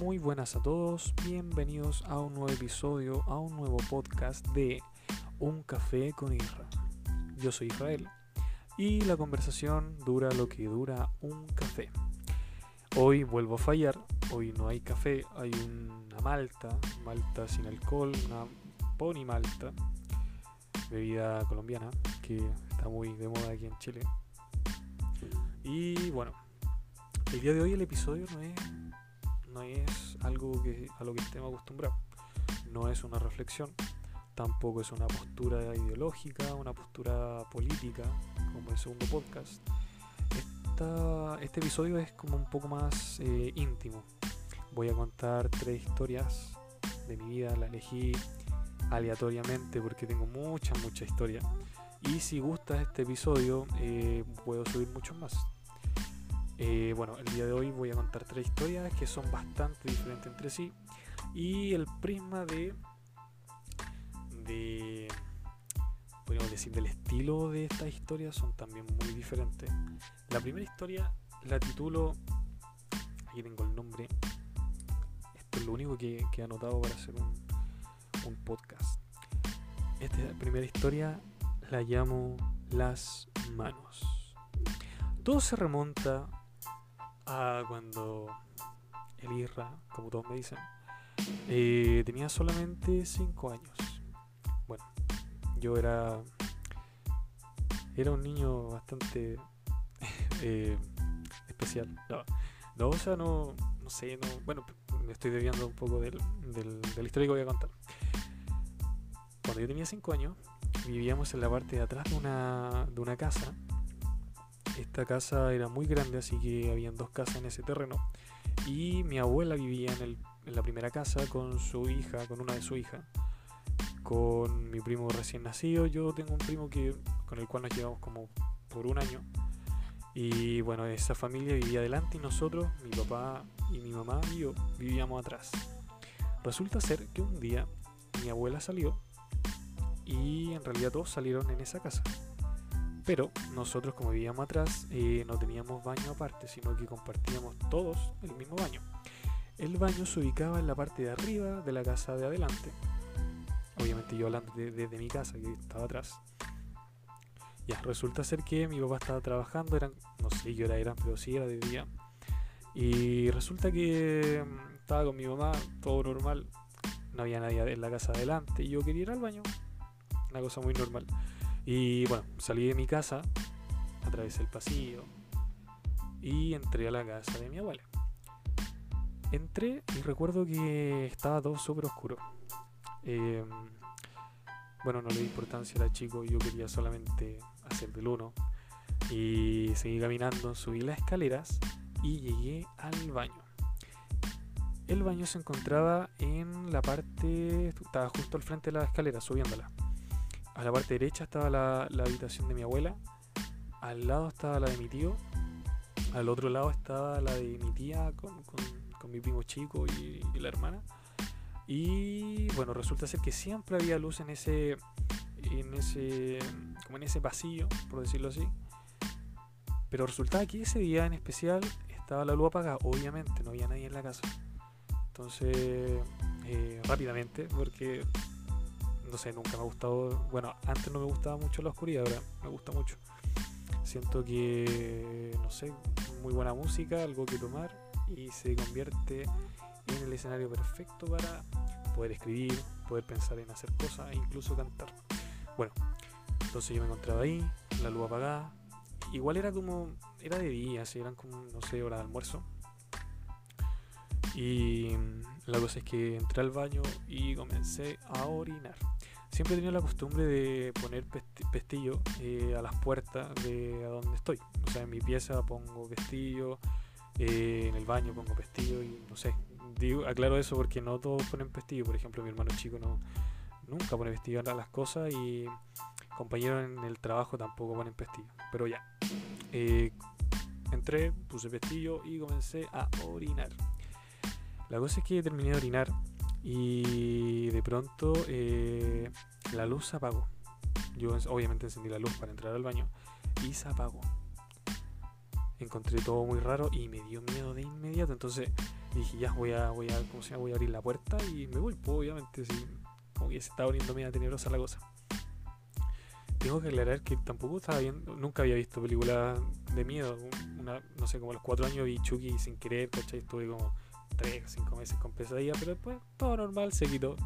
Muy buenas a todos, bienvenidos a un nuevo episodio, a un nuevo podcast de Un Café con Isra. Yo soy Israel y la conversación dura lo que dura un café. Hoy vuelvo a fallar, hoy no hay café, hay una malta, malta sin alcohol, una pony malta, bebida colombiana que está muy de moda aquí en Chile. Y bueno, el día de hoy el episodio no es, no es algo que, a lo que estemos acostumbrados. No es una reflexión, tampoco es una postura ideológica, una postura política, como el segundo podcast. este episodio es como un poco más eh, íntimo. Voy a contar tres historias de mi vida, la elegí aleatoriamente porque tengo mucha, mucha historia. Y si gusta este episodio, eh, puedo subir muchos más. Eh, bueno, el día de hoy voy a contar tres historias que son bastante diferentes entre sí. Y el prisma de. de. podríamos decir, del estilo de estas historias son también muy diferentes. La primera historia la titulo. Aquí tengo el nombre. Esto es lo único que, he anotado para hacer un, un podcast. Esta primera historia la llamo Las manos. Todo se remonta cuando el Irra, como todos me dicen, eh, tenía solamente 5 años. Bueno, yo era era un niño bastante eh, especial. No, o sea, no, no sé, no, bueno, me estoy desviando un poco del, del, de la historia que voy a contar. Cuando yo tenía 5 años, vivíamos en la parte de atrás de una, de una casa esta casa era muy grande, así que habían dos casas en ese terreno. Y mi abuela vivía en, la primera casa con su hija, con una de su hija, con mi primo recién nacido. Yo tengo un primo que con el cual nos llevamos como por un año. Y bueno, esa familia vivía adelante y nosotros, mi papá y mi mamá y yo, vivíamos atrás. Resulta ser que un día mi abuela salió y en realidad todos salieron en esa casa. Pero nosotros como vivíamos atrás eh, no teníamos baño aparte, sino que compartíamos todos el mismo baño. El baño se ubicaba en la parte de arriba de la casa de adelante. Obviamente yo hablando desde de, mi casa, que estaba atrás. Ya, resulta ser que mi papá estaba trabajando, eran, no sé qué hora eran, pero sí era de día. Y resulta que mm, estaba con mi mamá, todo normal, no había nadie en la casa adelante y yo quería ir al baño. Una cosa muy normal. Y bueno, salí de mi casa, atravesé el pasillo y entré a la casa de mi abuela. Entré y recuerdo que estaba todo súper oscuro. Em, bueno, no le di importancia, era chico, yo quería solamente hacer del uno. Y seguí caminando, subí las escaleras y llegué al baño. El baño se encontraba en la parte, estaba justo al frente de la escalera, subiéndola a la parte derecha estaba la, habitación de mi abuela, al lado estaba la de mi tío, al otro lado estaba la de mi tía con, mi primo chico y, la hermana. Y bueno, resulta ser que siempre había luz en ese, en ese, como en ese pasillo, por decirlo así. Pero resultaba que ese día en especial estaba la luz apagada, obviamente, no había nadie en la casa. Entonces, eh, rápidamente, porque no sé, nunca me ha gustado, bueno, antes no me gustaba mucho la oscuridad, ahora me gusta mucho. Siento que, no sé, muy buena música, algo que tomar y se convierte en el escenario perfecto para poder escribir, poder pensar en hacer cosas e incluso cantar. Bueno, entonces yo me encontraba ahí, la luz apagada. Igual era como, era de día, así eran como, no sé, hora de almuerzo. Y la cosa es que entré al baño y comencé a orinar. Siempre he tenido la costumbre de poner pestillo eh, a las puertas de a donde estoy. O sea, en mi pieza pongo pestillo, eh, en el baño pongo pestillo y no sé. Digo, aclaro eso porque no todos ponen pestillo. Por ejemplo, mi hermano chico no nunca pone pestillo a las cosas y compañeros en el trabajo tampoco ponen pestillo. Pero ya. Eh, entré, puse pestillo y comencé a orinar. La cosa es que terminé de orinar y de pronto eh, la luz se apagó. Yo obviamente encendí la luz para entrar al baño y se apagó. Encontré todo muy raro y me dio miedo de inmediato. Entonces dije, ya, voy a, voy a, ¿cómo se llama? Voy a abrir la puerta y me voy, pues, obviamente, sí, como que se estaba poniendo media tenebrosa la cosa. Tengo que aclarar que tampoco estaba viendo, nunca había visto películas de miedo. Una, no sé, como a los cuatro años vi Chucky sin querer, ¿cachai? Estuve como tres o cinco meses con pesadilla, pero después todo normal, se quitó.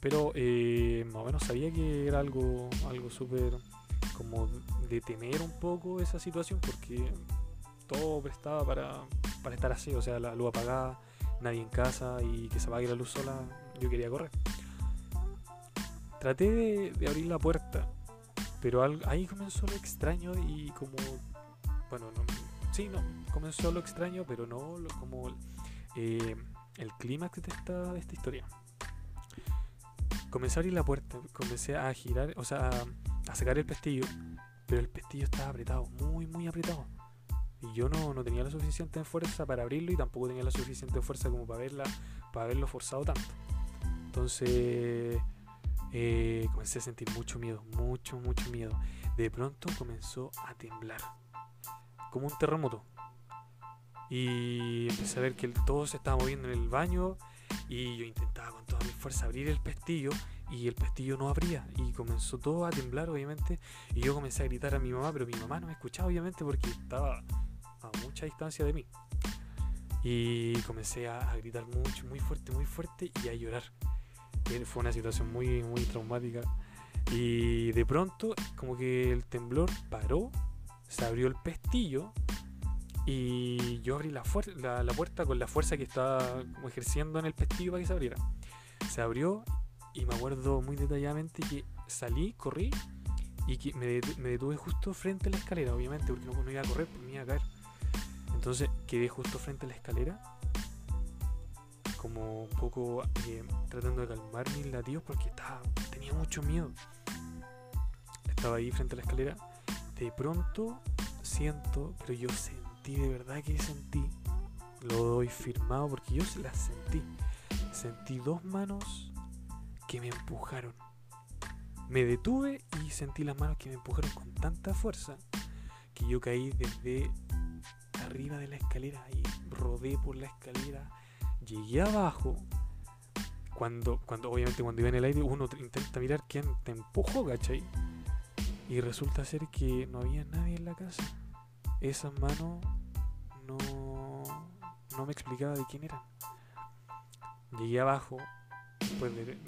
Pero eh, más o menos sabía que era algo, algo súper como de temer un poco esa situación porque todo prestaba para, para estar así, o sea, la luz apagada, nadie en casa y que se apague la luz sola, yo quería correr. Traté de, abrir la puerta, pero ahí comenzó lo extraño y como, bueno, no, sí, no, comenzó lo extraño, pero no como eh, el clímax de esta, de esta historia. Comencé a abrir la puerta, comencé a girar, o sea, a, sacar el pestillo, pero el pestillo estaba apretado, muy, muy apretado. Y yo no, no, tenía la suficiente fuerza para abrirlo y tampoco tenía la suficiente fuerza como para, verla, para haberlo forzado tanto. Entonces eh, comencé a sentir mucho miedo, mucho, mucho miedo. De pronto comenzó a temblar, como un terremoto. Y empecé a ver que todo se estaba moviendo en el baño y yo intentaba con toda mi fuerza abrir el pestillo y el pestillo no abría y comenzó todo a temblar obviamente y yo comencé a gritar a mi mamá pero mi mamá no me escuchaba obviamente porque estaba a mucha distancia de mí. Y comencé a, gritar mucho muy fuerte muy fuerte y a llorar. Fue una situación muy muy traumática. Y de pronto como que el temblor paró se abrió el pestillo y yo abrí la, puerta con la fuerza que estaba ejerciendo en el pestillo para que se abriera. Se abrió y me acuerdo muy detalladamente que salí, corrí y que me, detuve justo frente a la escalera, obviamente, porque no, iba a correr, porque me iba a caer. Entonces quedé justo frente a la escalera, como un poco eh, tratando de calmar mis latidos porque estaba, tenía mucho miedo. Estaba ahí frente a la escalera. De pronto siento, pero yo sé de verdad que sentí, lo doy firmado porque yo las sentí. Sentí dos manos que me empujaron. Me detuve y sentí las manos que me empujaron con tanta fuerza que yo caí desde arriba de la escalera y rodé por la escalera. Llegué abajo. Cuando, cuando obviamente cuando iba en el aire uno intenta mirar quién te empujó, ¿cachai? Y resulta ser que no había nadie en la casa. Esas manos no, no me explicaba de quién eran. Llegué abajo, después de,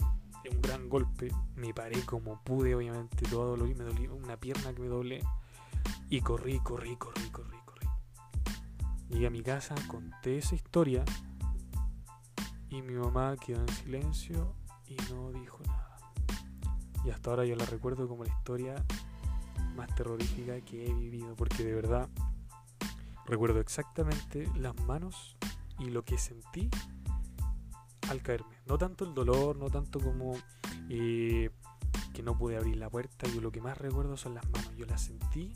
un gran golpe, me paré como pude, obviamente, todo dolor me dolió una pierna que me doblé. Y corrí, corrí, corrí, corrí, corrí. Llegué a mi casa, conté esa historia y mi mamá quedó en silencio y no dijo nada. Y hasta ahora yo la recuerdo como la historia más terrorífica que he vivido, porque de verdad Recuerdo exactamente las manos y lo que sentí al caerme. No tanto el dolor, no tanto como eh, que no pude abrir la puerta. Yo lo que más recuerdo son las manos. Yo las sentí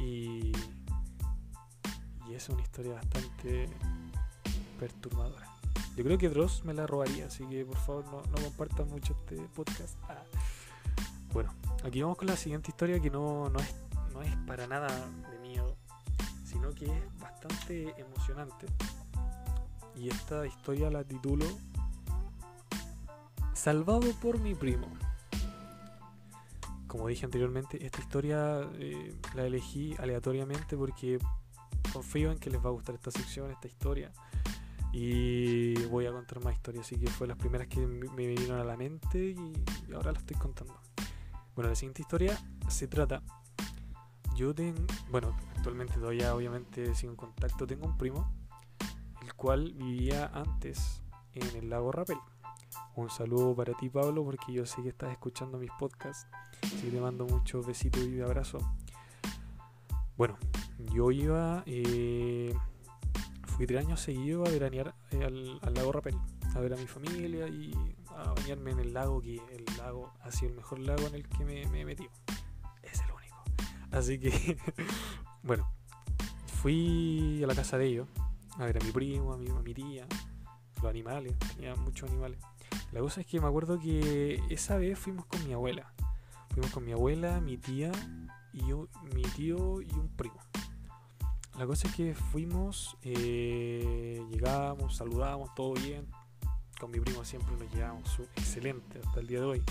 y, y es una historia bastante perturbadora. Yo creo que Dross me la robaría, así que por favor no, no compartan mucho este podcast. Ah. Bueno, aquí vamos con la siguiente historia que no, no, es, no es para nada que es bastante emocionante. Y esta historia la titulo Salvado por mi primo. Como dije anteriormente, esta historia eh, la elegí aleatoriamente porque confío en que les va a gustar esta sección, esta historia. Y voy a contar más historias, así que fue las primeras que me vinieron a la mente y ahora la estoy contando. Bueno, la siguiente historia se trata. Yo tengo. Bueno, actualmente todavía obviamente sin contacto, tengo un primo, el cual vivía antes en el lago Rapel. Un saludo para ti Pablo porque yo sé que estás escuchando mis podcasts, así te mando muchos besitos y abrazo. Bueno, yo iba, eh, fui tres años seguidos a veranear eh, al, lago Rapel, a ver a mi familia y a bañarme en el lago, que el lago ha sido el mejor lago en el que me, me he. Es el único. Así que Bueno, fui a la casa de ellos a ver a mi primo, a mi, a mi tía, los animales, tenía muchos animales. La cosa es que me acuerdo que esa vez fuimos con mi abuela. Fuimos con mi abuela, mi tía y yo, mi tío y un primo. la cosa es que fuimos, eh, llegamos, saludamos, todo bien. Con mi primo siempre nos llevamos excelente hasta el día de hoy.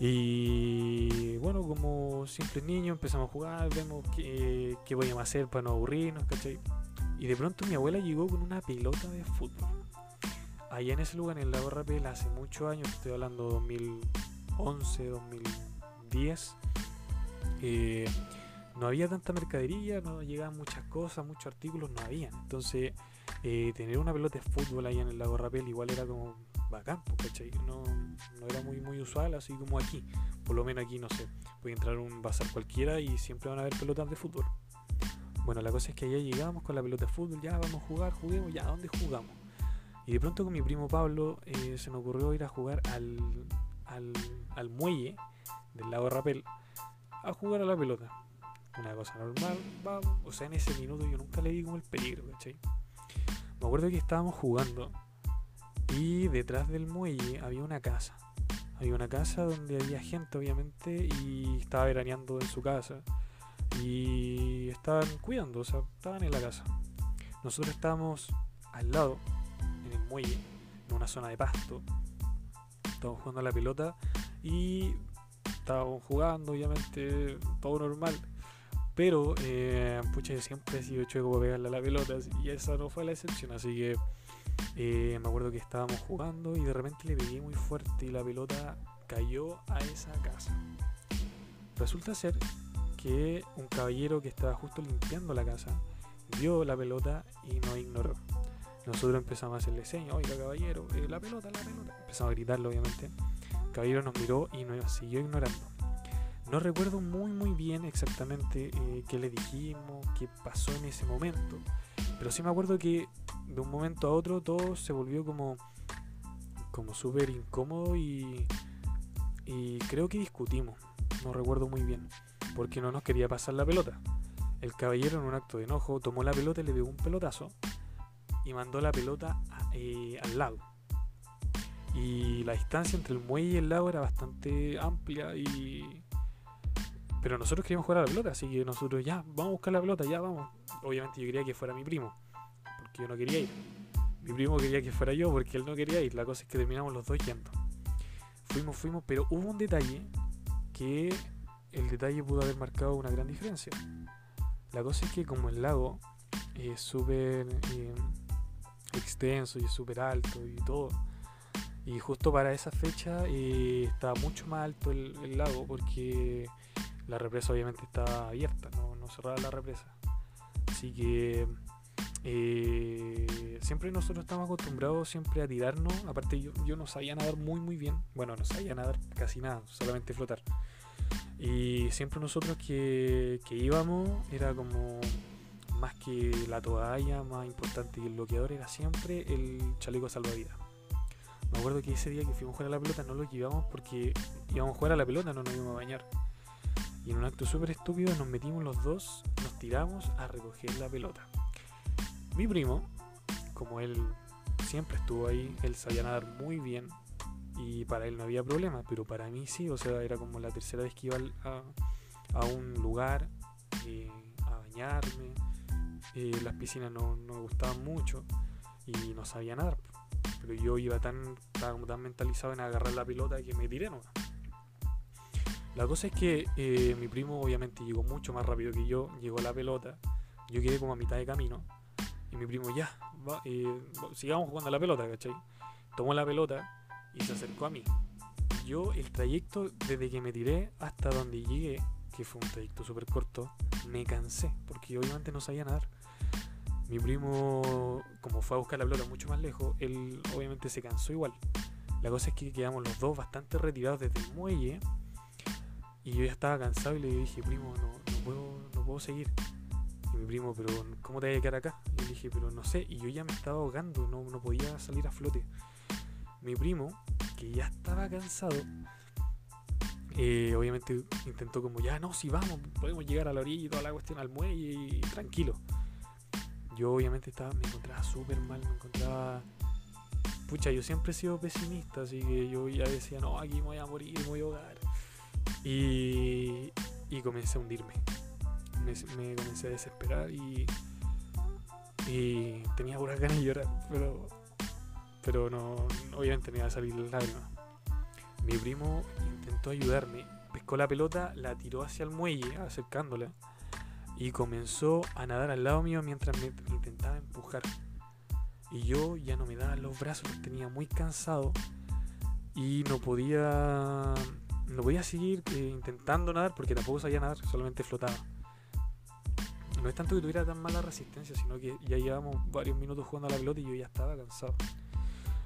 Y bueno, como simples niños empezamos a jugar, vemos qué, qué podíamos hacer para no aburrirnos, ¿cachai? Y de pronto mi abuela llegó con una pelota de fútbol. Allá en ese lugar, en el lago Rapel, hace muchos años, estoy hablando 2011, 2010, eh, no había tanta mercadería, no llegaban muchas cosas, muchos artículos, no había. Entonces, eh, tener una pelota de fútbol allá en el lago Rapel igual era como bacán, ¿cachai? No, no era muy, muy usual, así como aquí. Por lo menos aquí, no sé, puede entrar un bazar cualquiera y siempre van a haber pelotas de fútbol. Bueno, la cosa es que allá llegamos con la pelota de fútbol, ya vamos a jugar, juguemos, ya, ¿dónde jugamos? Y de pronto con mi primo Pablo eh, se nos ocurrió ir a jugar al, al, al muelle del lago Rapel a jugar a la pelota. Una cosa normal, vamos. O sea, en ese minuto yo nunca le vi como el peligro, ¿cachai? Me acuerdo que estábamos jugando y detrás del muelle había una casa. Había una casa donde había gente, obviamente, y estaba veraneando en su casa y estaban cuidando, o sea, estaban en la casa. Nosotros estábamos al lado, en el muelle, en una zona de pasto. Estábamos jugando a la pelota y estábamos jugando, obviamente, todo normal. Pero, eh, pucha, siempre he sido chueco para pegarle a la pelota y esa no fue la excepción. Así que eh, me acuerdo que estábamos jugando y de repente le pegué muy fuerte y la pelota cayó a esa casa. Resulta ser que un caballero que estaba justo limpiando la casa vio la pelota y nos ignoró. Nosotros empezamos a hacerle señas, oiga caballero, eh, la pelota, la pelota. Empezamos a gritarlo obviamente. El caballero nos miró y nos siguió ignorando. No recuerdo muy muy bien exactamente eh, qué le dijimos, qué pasó en ese momento. Pero sí me acuerdo que de un momento a otro todo se volvió como, como súper incómodo y, y creo que discutimos. No recuerdo muy bien porque no nos quería pasar la pelota. El caballero en un acto de enojo tomó la pelota y le dio un pelotazo y mandó la pelota eh, al lago. Y la distancia entre el muelle y el lago era bastante amplia y... Pero nosotros queríamos jugar a la pelota, así que nosotros ya, vamos a buscar la pelota, ya vamos. Obviamente yo quería que fuera mi primo, porque yo no quería ir. Mi primo quería que fuera yo, porque él no quería ir. La cosa es que terminamos los dos yendo. Fuimos, fuimos, pero hubo un detalle que el detalle pudo haber marcado una gran diferencia. La cosa es que como el lago es súper eh, extenso y es súper alto y todo, y justo para esa fecha eh, estaba mucho más alto el, lago porque la represa obviamente estaba abierta, no, no cerraba la represa. Así que eh, siempre nosotros estamos acostumbrados siempre a tirarnos. Aparte yo, yo no sabía nadar muy muy bien. Bueno, no sabía nadar casi nada, solamente flotar. Y siempre nosotros que, íbamos era como más que la toalla, más importante que el bloqueador, era siempre el chaleco salvavidas. Me acuerdo que ese día que fuimos a jugar a la pelota no lo llevamos porque íbamos a jugar a la pelota, no nos íbamos a bañar. Y en un acto súper estúpido nos metimos los dos, nos tiramos a recoger la pelota. Mi primo, como él siempre estuvo ahí, él sabía nadar muy bien, y para él no había problema, pero para mí sí, o sea, era como la tercera vez que iba a, un lugar eh, a bañarme, eh, las piscinas no, me gustaban mucho y no sabía nadar, pero yo iba tan, como tan mentalizado en agarrar la pelota que me tiré no La cosa es que eh, mi primo obviamente llegó mucho más rápido que yo, llegó la pelota, yo quedé como a mitad de camino y mi primo ya, sigamos jugando a la pelota, ¿cachai? Tomó la pelota y se acercó a mí. Yo el trayecto desde que me tiré hasta donde llegué, que fue un trayecto súper corto, me cansé, porque obviamente no sabía nadar. Mi primo, como fue a buscar la pelota mucho más lejos, él obviamente se cansó igual. La cosa es que quedamos los dos bastante retirados desde el muelle y yo ya estaba cansado y le dije, primo, no, no, puedo, no puedo seguir. Y mi primo, pero ¿cómo te vas a quedar acá? Y le dije, pero no sé, y yo ya me estaba ahogando, no, no podía salir a flote mi primo, que ya estaba cansado, eh, obviamente intentó como, ya no, si vamos, podemos llegar a la orilla y toda la cuestión al muelle y, tranquilo. Yo obviamente estaba, me encontraba súper mal, me encontraba... Pucha, yo siempre he sido pesimista, así que yo ya decía, no, aquí me voy a morir, me voy a. Y, comencé a hundirme. me, me comencé a desesperar y, tenía puras ganas de llorar, pero, pero no, obviamente me iba a salir lágrimas. Mi primo intentó ayudarme, pescó la pelota, la tiró hacia el muelle, acercándola, y comenzó a nadar al lado mío mientras me intentaba empujar. Y yo ya no me daba los brazos, tenía muy cansado y no podía no podía seguir eh, intentando nadar porque tampoco sabía nadar, solamente flotaba. No es tanto que tuviera tan mala resistencia, sino que ya llevamos varios minutos jugando a la pelota y yo ya estaba cansado.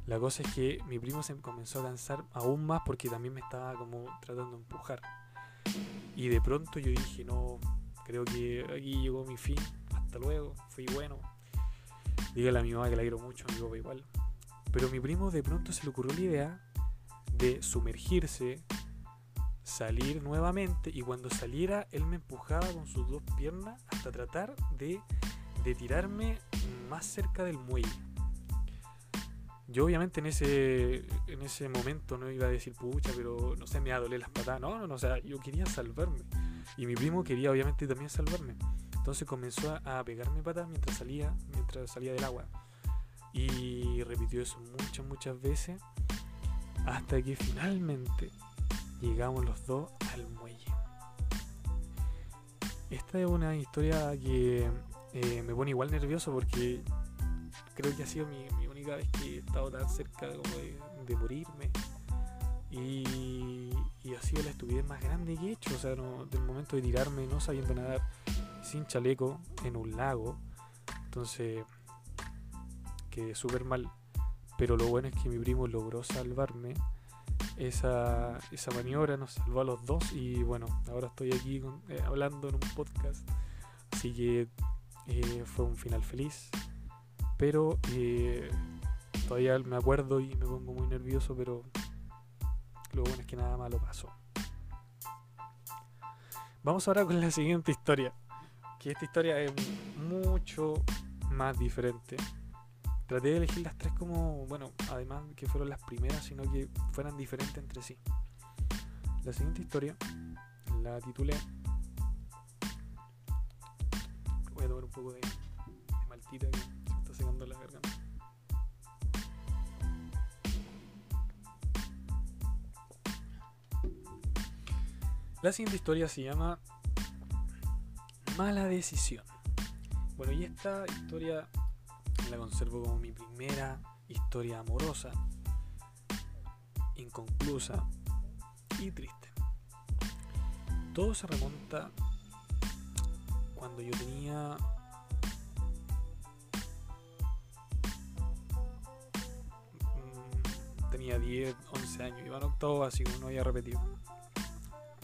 La cosa es que mi primo se comenzó a cansar aún más porque también me estaba como tratando de empujar. Y de pronto yo dije, no, creo que aquí llegó mi fin, hasta luego, fui bueno. Dígale a mi mamá que la quiero mucho, a mi igual. Pero mi primo de pronto se le ocurrió la idea de sumergirse, salir nuevamente y cuando saliera él me empujaba con sus dos piernas hasta tratar de, de tirarme más cerca del muelle. Yo obviamente en ese, en ese momento no iba a decir pucha, pero no sé, me iba a las patadas. No, no, o sea, yo quería salvarme. Y mi primo quería obviamente también salvarme. Entonces comenzó a, a pegarme patas mientras salía, mientras salía del agua. Y repitió eso muchas, muchas veces. Hasta que finalmente llegamos los dos al muelle. Esta es una historia que eh, me pone igual nervioso porque creo que ha sido mi, única vez que he estado tan cerca de, morirme. Y, ha sido la estupidez más grande que he hecho. O sea, del momento de tirarme no sabiendo nadar sin chaleco en un lago. Entonces, quedé súper mal. Pero lo bueno es que mi primo logró salvarme esa, esa maniobra nos salvó a los dos y bueno, ahora estoy aquí con, eh, hablando en un podcast, así que eh, fue un final feliz, pero eh, todavía me acuerdo y me pongo muy nervioso, pero lo bueno es que nada malo pasó. Vamos ahora con la siguiente historia, que esta historia es mucho más diferente traté de elegir las tres como, bueno, además que fueron las primeras, sino que fueran diferentes entre sí. La siguiente historia la titulé. Voy a tomar un poco de, de maltita que se está secando la garganta. La siguiente historia se llama Mala decisión. Bueno, y esta historia la conservo como mi primera historia amorosa, inconclusa y triste. Todo se remonta cuando yo tenía mm, tenía 10, 11 años, iba en octavo básico, no había repetido.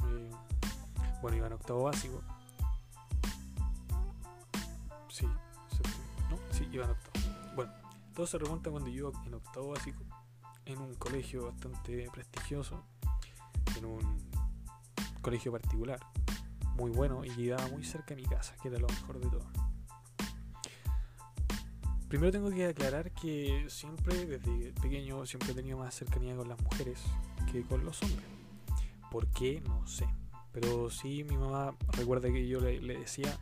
Eh, bueno, iba en octavo básico. Sí, no, sí, iba en octavo. Todo se remonta cuando yo en octavo básico, en un colegio bastante prestigioso, en un colegio particular, muy bueno y quedaba muy cerca de mi casa, que era lo mejor de todo. Primero tengo que aclarar que siempre, desde pequeño, siempre he tenido más cercanía con las mujeres que con los hombres. ¿Por qué? No sé. Pero sí, mi mamá recuerda que yo le decía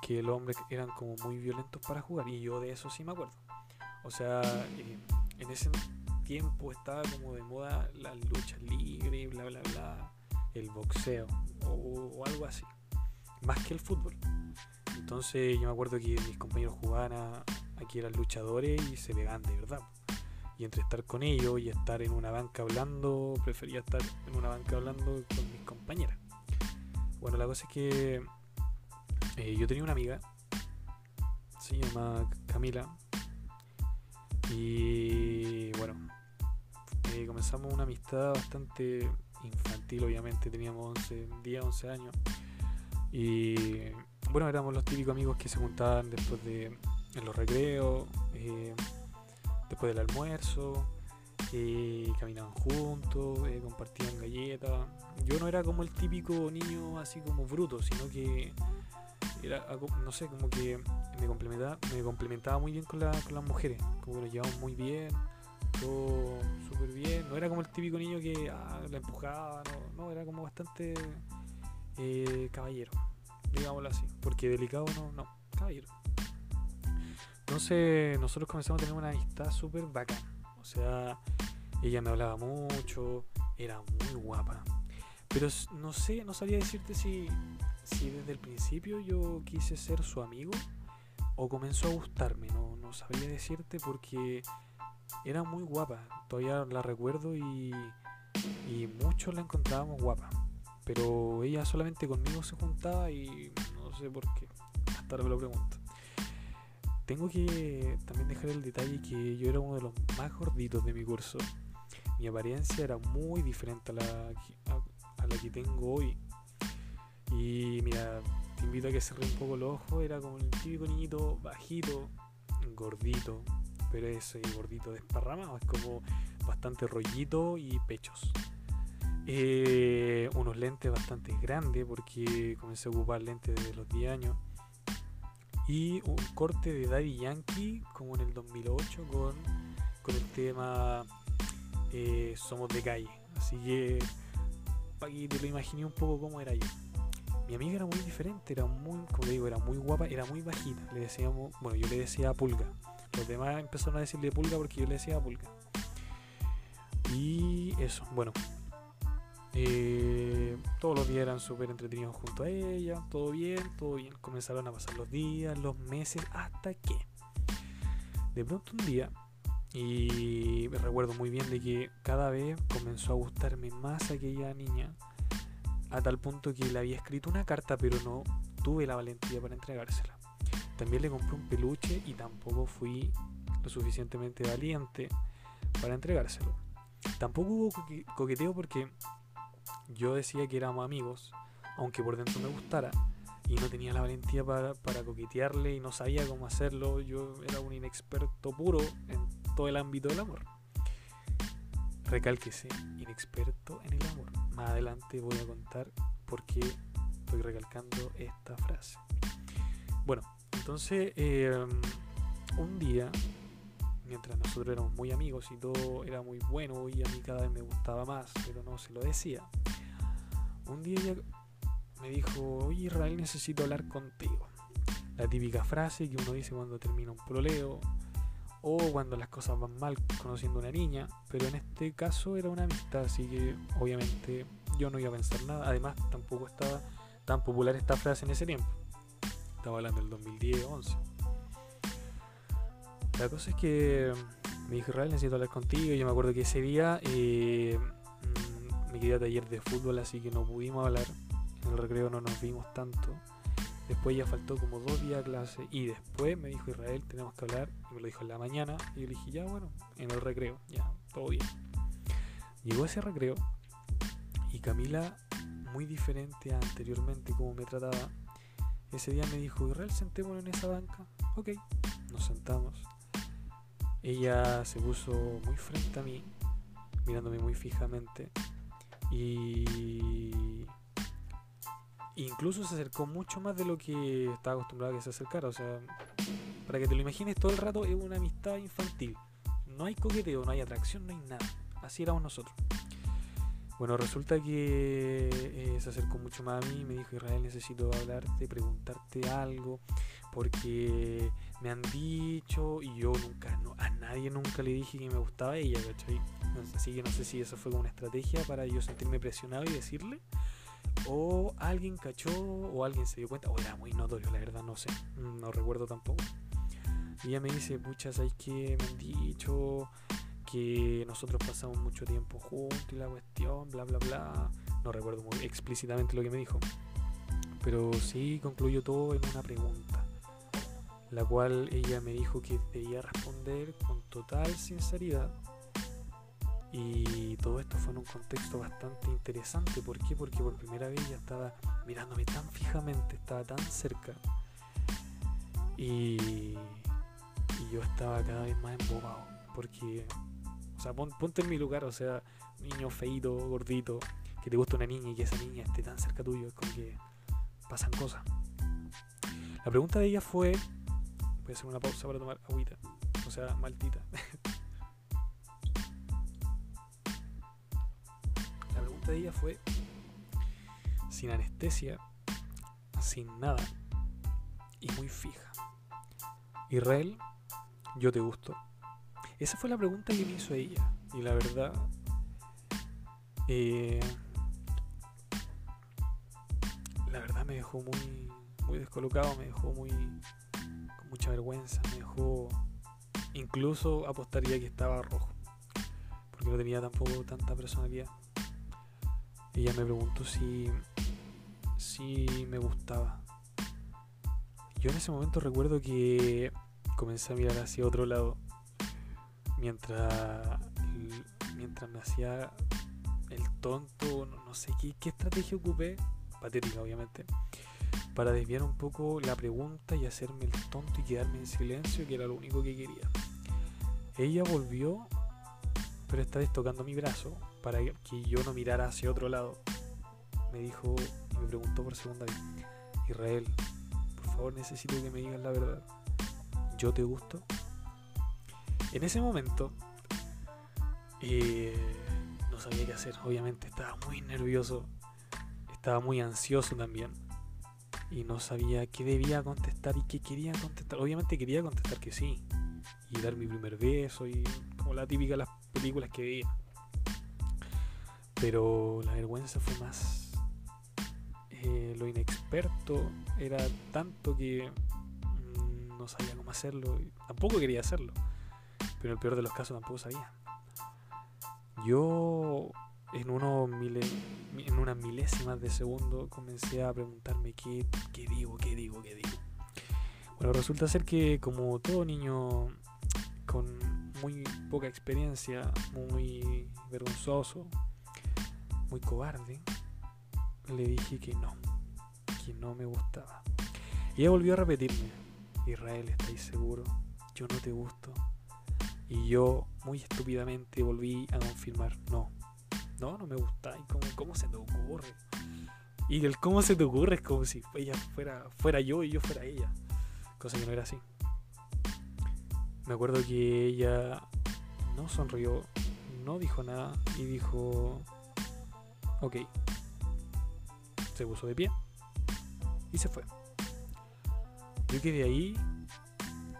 que los hombres eran como muy violentos para jugar y yo de eso sí me acuerdo. O sea, eh, en ese tiempo estaba como de moda la lucha libre, bla, bla, bla, el boxeo o, algo así, más que el fútbol. Entonces yo me acuerdo que mis compañeros jugaban a, aquí eran luchadores y se pegaban de verdad. Y entre estar con ellos y estar en una banca hablando, prefería estar en una banca hablando con mis compañeras. Bueno, la cosa es que eh, yo tenía una amiga, se llama Camila, y bueno, eh, comenzamos una amistad bastante infantil, obviamente, teníamos 11, 10, 11 años. Y bueno, éramos los típicos amigos que se juntaban después de en los recreos, eh, después del almuerzo, caminaban juntos, eh, compartían galletas. Yo no era como el típico niño así como bruto, sino que era algo, no sé, como que me complementaba, me complementaba muy bien con, la, con las mujeres, como que nos llevamos muy bien, todo súper bien, no era como el típico niño que ah, la empujaba, no, no, era como bastante eh, caballero, digámoslo así, porque delicado no, no, caballero. Entonces nosotros comenzamos a tener una amistad súper bacán. O sea, ella me hablaba mucho, era muy guapa. Pero no sé, no sabía decirte si, si desde el principio yo quise ser su amigo o comenzó a gustarme. No, no sabía decirte porque era muy guapa. Todavía la recuerdo y, y muchos la encontrábamos guapa. Pero ella solamente conmigo se juntaba y no sé por qué. Hasta ahora me lo pregunto. Tengo que también dejar el detalle que yo era uno de los más gorditos de mi curso. Mi apariencia era muy diferente a la, a, la que tengo hoy. Y mira, te invito a que cerre un poco los ojos. Era como el típico niñito bajito, gordito. Pero ese gordito desparramado es como bastante rollito y pechos. Eh, unos lentes bastante grandes porque comencé a ocupar lentes desde los 10 años y un corte de Daddy Yankee como en el 2008 con, con el tema eh, Somos de calle. Así que para que te lo imaginé un poco cómo era yo. Mi amiga era muy diferente, era muy, como digo, era muy guapa, era muy bajita. Le decíamos, bueno, yo le decía pulga. Los demás empezaron a decirle pulga porque yo le decía pulga. Y eso, bueno, eh, todos los días eran súper entretenidos junto a ella, todo bien, todo bien. Comenzaron a pasar los días, los meses, hasta que de pronto un día, y me recuerdo muy bien de que cada vez comenzó a gustarme más aquella niña, a tal punto que le había escrito una carta, pero no tuve la valentía para entregársela. También le compré un peluche y tampoco fui lo suficientemente valiente para entregárselo. Tampoco hubo coqueteo porque yo decía que éramos amigos, aunque por dentro me gustara, y no tenía la valentía para, coquetearle y no sabía cómo hacerlo. Yo era un inexperto puro en todo el ámbito del amor. Recálquese, inexperto en el amor. Más adelante voy a contar por qué estoy recalcando esta frase. Bueno, entonces em, un día, mientras nosotros éramos muy amigos y todo era muy bueno y a mí cada vez me gustaba más, pero no se lo decía, un día ella me dijo, oye Israel, necesito hablar contigo. La típica frase que uno dice cuando termina un proleo o cuando las cosas van mal conociendo una niña, pero en este caso era una amistad, así que obviamente yo no iba a pensar nada. Además, tampoco estaba tan popular esta frase en ese tiempo. Estaba hablando del 2010-11. La cosa es que me dijo, Israel, necesito hablar contigo. Yo me acuerdo que ese día eh, me quedé a taller de fútbol, así que no pudimos hablar. En el recreo no nos vimos tanto. Después ya faltó como dos días a clase y después me dijo Israel, tenemos que hablar. Y me lo dijo en la mañana. Y yo le dije, ya bueno, en el recreo, ya, todo bien. Llegó ese recreo y Camila, muy diferente a anteriormente como me trataba, ese día me dijo, Israel, sentémonos en esa banca. Ok, nos sentamos. Ella se puso muy frente a mí, mirándome muy fijamente. Y incluso se acercó mucho más de lo que estaba acostumbrado a que se acercara. O sea, para que te lo imagines, todo el rato es una amistad infantil. No hay coqueteo, no hay atracción, no hay nada. Así éramos nosotros. Bueno, resulta que eh, se acercó mucho más a mí y me dijo, Israel, necesito hablarte, preguntarte algo, porque me han dicho y yo nunca, no, a nadie nunca le dije que me gustaba ella, ¿cachai? Así que no sé si eso fue como una estrategia para yo sentirme presionado y decirle. O alguien cachó o alguien se dio cuenta. O era muy notorio, la verdad, no sé. No recuerdo tampoco. Y ella me dice, pucha, ¿sabes qué? Me han dicho que nosotros pasamos mucho tiempo juntos y la cuestión, bla, bla, bla. No recuerdo muy explícitamente lo que me dijo. Pero sí concluyó todo en una pregunta. La cual ella me dijo que debía responder con total sinceridad y todo esto fue en un contexto bastante interesante. ¿Por qué? Porque por primera vez ella estaba mirándome tan fijamente, estaba tan cerca. Y, yo estaba cada vez más embobado. Porque, o sea, ponte en mi lugar, o sea, niño feito, gordito, que te gusta una niña y que esa niña esté tan cerca tuyo, es como que pasan cosas. La pregunta de ella fue, voy a hacer una pausa para tomar agüita, o sea, maltita. ella fue sin anestesia, sin nada y muy fija. Israel, yo te gusto. Esa fue la pregunta que me hizo ella. Y la verdad, eh, la verdad me dejó muy, muy descolocado, me dejó muy con mucha vergüenza, me dejó incluso apostaría que estaba rojo, porque no tenía tampoco tanta personalidad. Ella me preguntó si, si me gustaba. Yo en ese momento recuerdo que comencé a mirar hacia otro lado mientras mientras me hacía el tonto, no, sé qué, qué estrategia ocupé, patética obviamente, para desviar un poco la pregunta y hacerme el tonto y quedarme en silencio, que era lo único que quería. Ella volvió, pero esta vez tocando mi brazo, para que yo no mirara hacia otro lado. Me dijo y me preguntó por segunda vez, Israel, por favor necesito que me digas la verdad. ¿Yo te gusto? En ese momento, eh, no sabía qué hacer. Obviamente estaba muy nervioso, estaba muy ansioso también. Y no sabía qué debía contestar y qué quería contestar. Obviamente quería contestar que sí. Y dar mi primer beso y como la típica de las películas que veía. Pero la vergüenza fue más... Eh, lo inexperto era tanto que mm, no sabía cómo hacerlo. Tampoco quería hacerlo. Pero en el peor de los casos tampoco sabía. Yo en, uno en unas milésimas de segundo comencé a preguntarme qué, qué digo, qué digo, qué digo. Bueno, resulta ser que como todo niño con muy poca experiencia, muy vergonzoso, muy cobarde, le dije que no, que no me gustaba. Y ella volvió a repetirme, Israel, ¿estáis seguro? Yo no te gusto. Y yo muy estúpidamente volví a confirmar, no, no, no me gusta. ¿Y cómo, cómo se te ocurre? Y el cómo se te ocurre es como si ella fuera, fuera yo y yo fuera ella. Cosa que no era así. Me acuerdo que ella no sonrió, no dijo nada y dijo, ok. Se puso de pie y se fue. Yo quedé ahí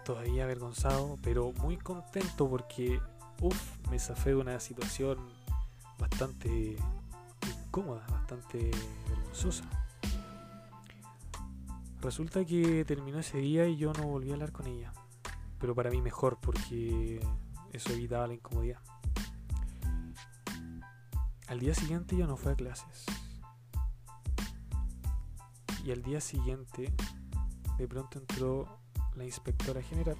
todavía avergonzado, pero muy contento porque, uff, me zafé de una situación bastante incómoda, bastante vergonzosa. Resulta que terminó ese día y yo no volví a hablar con ella. Pero para mí mejor porque eso evitaba la incomodidad. Al día siguiente yo no fue a clases. Y al día siguiente de pronto entró la inspectora general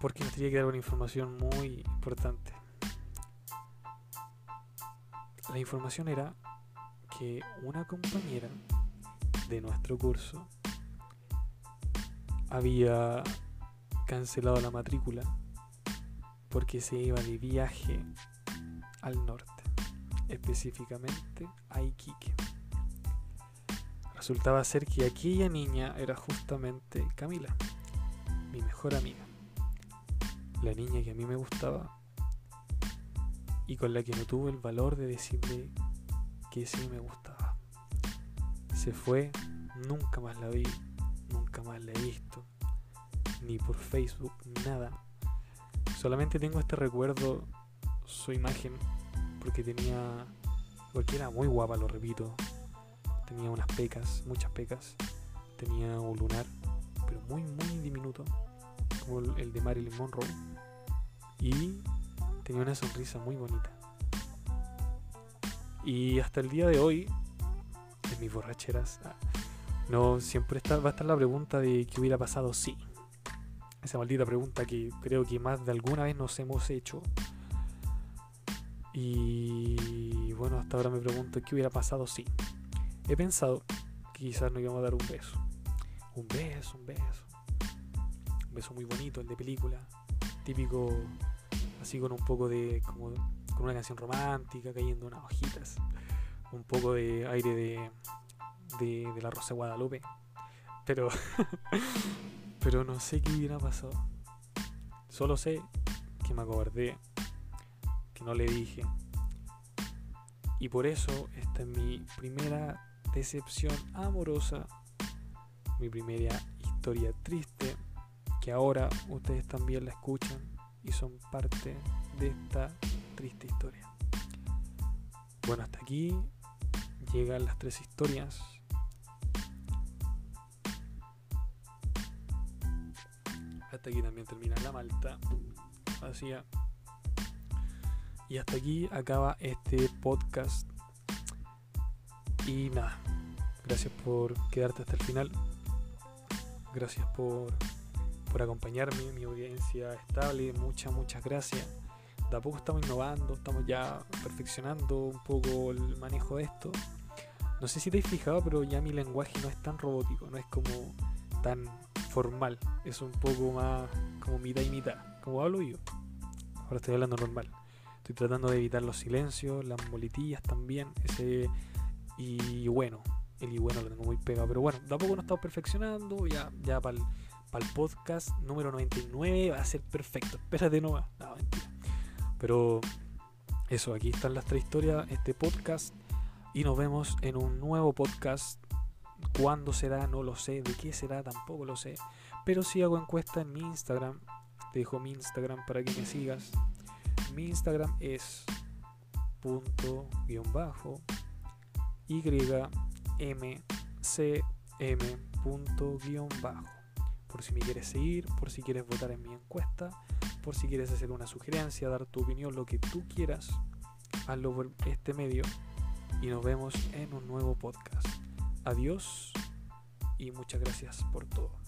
porque nos tenía que dar una información muy importante. La información era que una compañera de nuestro curso había cancelado la matrícula porque se iba de viaje al norte, específicamente a Iquique. Resultaba ser que aquella niña era justamente Camila, mi mejor amiga. La niña que a mí me gustaba y con la que no tuve el valor de decirle que sí me gustaba. Se fue, nunca más la vi, nunca más la he visto, ni por Facebook, nada. Solamente tengo este recuerdo, su imagen, porque tenía, porque era muy guapa, lo repito, tenía unas pecas, muchas pecas. Tenía un lunar, pero muy, muy diminuto, como el de Marilyn Monroe. Y tenía una sonrisa muy bonita. Y hasta el día de hoy, en mis borracheras, ah, no siempre está, va a estar la pregunta de qué hubiera pasado si. Esa maldita pregunta que creo que más de alguna vez nos hemos hecho. Y bueno, hasta ahora me pregunto qué hubiera pasado si he pensado que quizás nos íbamos a dar un beso. Un beso, un beso. Un beso muy bonito, el de película. Típico, así con un poco de. como con una canción romántica, cayendo unas hojitas. Un poco de aire de. de, la Rosa Guadalupe. Pero. pero no sé qué hubiera pasado. Solo sé que me acobardé. Que no le dije. Y por eso esta es mi primera decepción amorosa, mi primera historia triste, que ahora ustedes también la escuchan y son parte de esta triste historia. Bueno, hasta aquí llegan las tres historias. Aquí también termina la malta. Así Y hasta aquí acaba este podcast. Y nada, gracias por quedarte hasta el final. Gracias por, por acompañarme, mi audiencia estable. Muchas, muchas gracias. De a poco estamos innovando, estamos ya perfeccionando un poco el manejo de esto. No sé si te has fijado, pero ya mi lenguaje no es tan robótico, no es como tan formal. Es un poco más como mitad y mitad, como hablo yo. Ahora estoy hablando normal. Estoy tratando de evitar los silencios, las molitillas también. Ese y bueno, el y bueno lo tengo muy pegado. Pero bueno, tampoco no estamos perfeccionando. Ya, ya para el podcast número 99 va a ser perfecto. Espérate, no va. No, mentira. Pero eso, aquí están las tres historias, este podcast. Y nos vemos en un nuevo podcast. ¿Cuándo será? No lo sé. ¿De qué será? Tampoco lo sé. Pero si hago encuesta en mi Instagram. Te dejo mi Instagram para que me sigas. Mi Instagram es punto guion bajo ymcm bajo por si me quieres seguir, por si quieres votar en mi encuesta, por si quieres hacer una sugerencia, dar tu opinión, lo que tú quieras, hazlo por este medio y nos vemos en un nuevo podcast. Adiós y muchas gracias por todo.